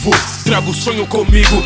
vivo, trago o sonho comigo.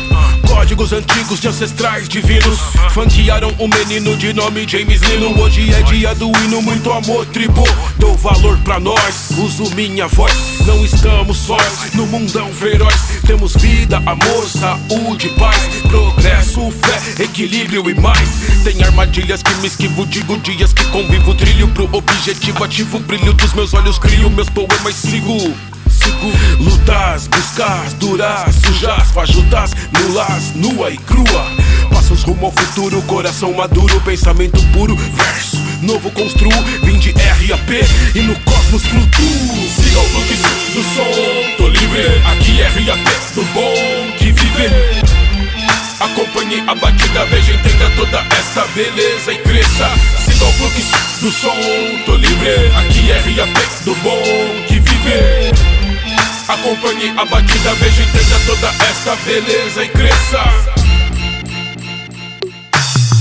Códigos antigos de ancestrais divinos. Funkearam um menino de nome James Lino. Hoje é dia do hino, muito amor, tribo. Dou valor pra nós, uso minha voz. Não estamos sós no mundão feroz. Temos vida, amor, saúde, paz, progresso, fé, equilíbrio e mais. Tem armadilhas que me esquivo, digo dias que convivo. Trilho pro objetivo, ativo o brilho dos meus olhos. Crio meus poemas, sigo. Sigo lutas, buscas, duras, sujas, fajutas, nulas, nua e crua. Passos rumo ao futuro, coração maduro, pensamento puro, verso novo construo. Vim de RAP e no cosmos flutuo. Siga o fluxo do som, tô livre. Aqui é RAP, do bom que viver. Acompanhe a batida, veja, entenda toda esta beleza e cresça. Siga o fluxo do som, tô livre. Aqui é RAP, do bom que viver. A batida, veja, entenda toda esta beleza e cresça.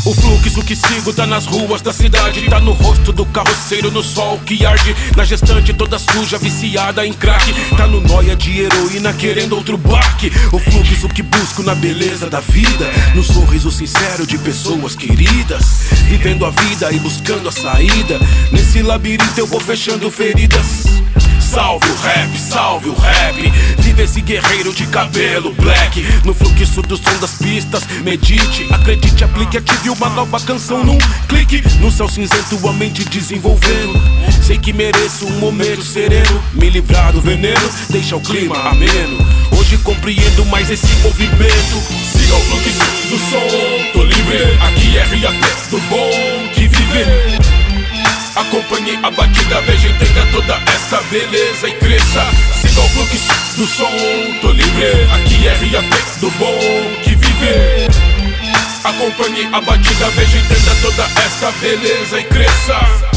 O fluxo que sigo tá nas ruas da cidade Tá no rosto do carroceiro, no sol que arde. Na gestante toda suja, viciada em crack. Tá no noia de heroína, querendo outro baque. O fluxo que busco na beleza da vida No sorriso sincero de pessoas queridas. Vivendo a vida e buscando a saída. Nesse labirinto eu vou fechando feridas Salve o rap, salve o rap. Vive esse guerreiro de cabelo black. No fluxo do som das pistas, medite, acredite, aplique, ative uma nova canção num clique. No céu cinzento, a mente desenvolvendo. Sei que mereço um momento sereno. Me livrar do veneno, deixa o clima ameno. Hoje compreendo mais esse movimento. Siga o fluxo do som, tô livre. Aqui é RAP beleza e cresça. Siga o fluxo do som, tô livre. Aqui é RAP do bom que viver. Acompanhe a batida, veja, entenda toda esta beleza e cresça.